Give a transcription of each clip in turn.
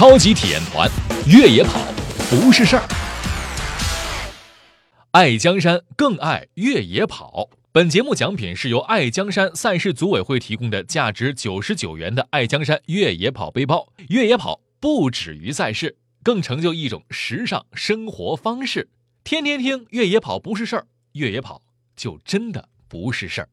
超级体验团，越野跑不是事儿。爱江山更爱越野跑。本节目奖品是由爱江山赛事组委会提供的价值九十九元的爱江山越野跑背包。越野跑不止于赛事，更成就一种时尚生活方式。天天听越野跑不是事儿，越野跑就真的不是事儿。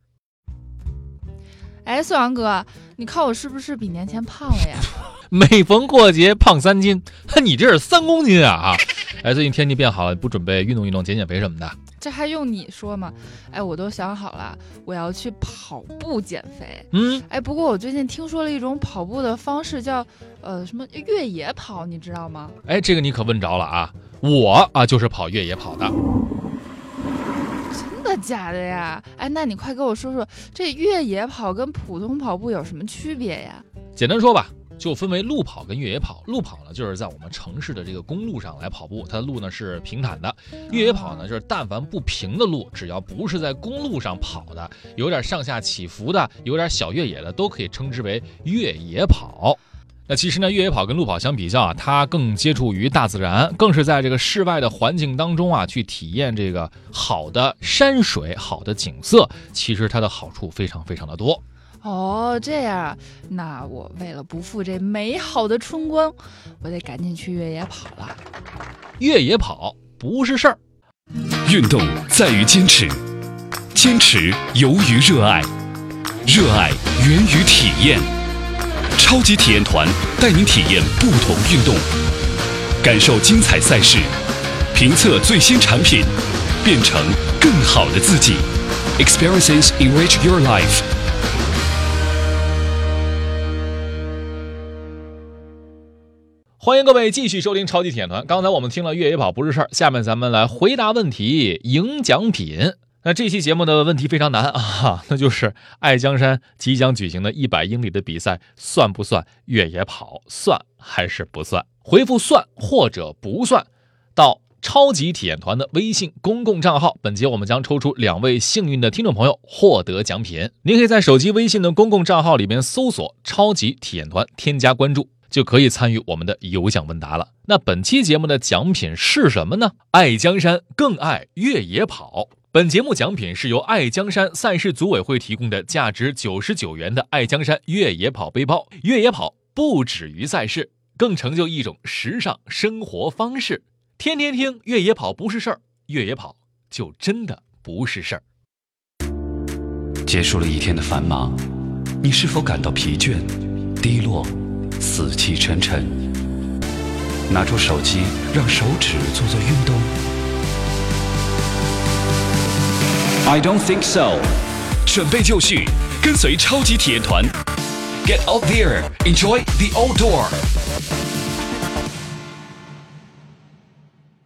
哎，宋阳哥，你看我是不是比年前胖了呀？每逢过节胖三斤，你这是三公斤啊！啊！哎，最近天气变好了，不准备运动运动、减减肥什么的？这还用你说吗？哎，我都想好了，我要去跑步减肥。嗯，哎，不过我最近听说了一种跑步的方式，叫呃什么越野跑，你知道吗？哎，这个你可问着了啊！我啊就是跑越野跑的。真的假的呀？哎，那你快跟我说说，这越野跑跟普通跑步有什么区别呀？简单说吧。就分为路跑跟越野跑。路跑呢，就是在我们城市的这个公路上来跑步，它的路呢是平坦的；越野跑呢，就是但凡不平的路，只要不是在公路上跑的，有点上下起伏的，有点小越野的，都可以称之为越野跑。那其实呢，越野跑跟路跑相比较啊，它更接触于大自然，更是在这个室外的环境当中啊，去体验这个好的山水、好的景色。其实它的好处非常非常的多。哦，这样，那我为了不负这美好的春光，我得赶紧去越野跑了。越野跑不是事儿，运动在于坚持，坚持由于热爱，热爱源于体验。超级体验团带您体验不同运动，感受精彩赛事，评测最新产品，变成更好的自己。Experiences enrich your life. 欢迎各位继续收听超级铁团。刚才我们听了越野跑不是事儿，下面咱们来回答问题，赢奖品。那这期节目的问题非常难啊，那就是爱江山即将举行的一百英里的比赛算不算越野跑？算还是不算？回复算或者不算到超级体验团的微信公共账号。本节我们将抽出两位幸运的听众朋友获得奖品。您可以在手机微信的公共账号里面搜索“超级体验团”，添加关注。就可以参与我们的有奖问答了。那本期节目的奖品是什么呢？爱江山更爱越野跑。本节目奖品是由爱江山赛事组委会提供的价值九十九元的爱江山越野跑背包。越野跑不止于赛事，更成就一种时尚生活方式。天天听越野跑不是事儿，越野跑就真的不是事儿。结束了一天的繁忙，你是否感到疲倦、低落？死气沉沉，拿出手机，让手指做做运动。I don't think so。准备就绪，跟随超级体验团，Get out there, enjoy the outdoor。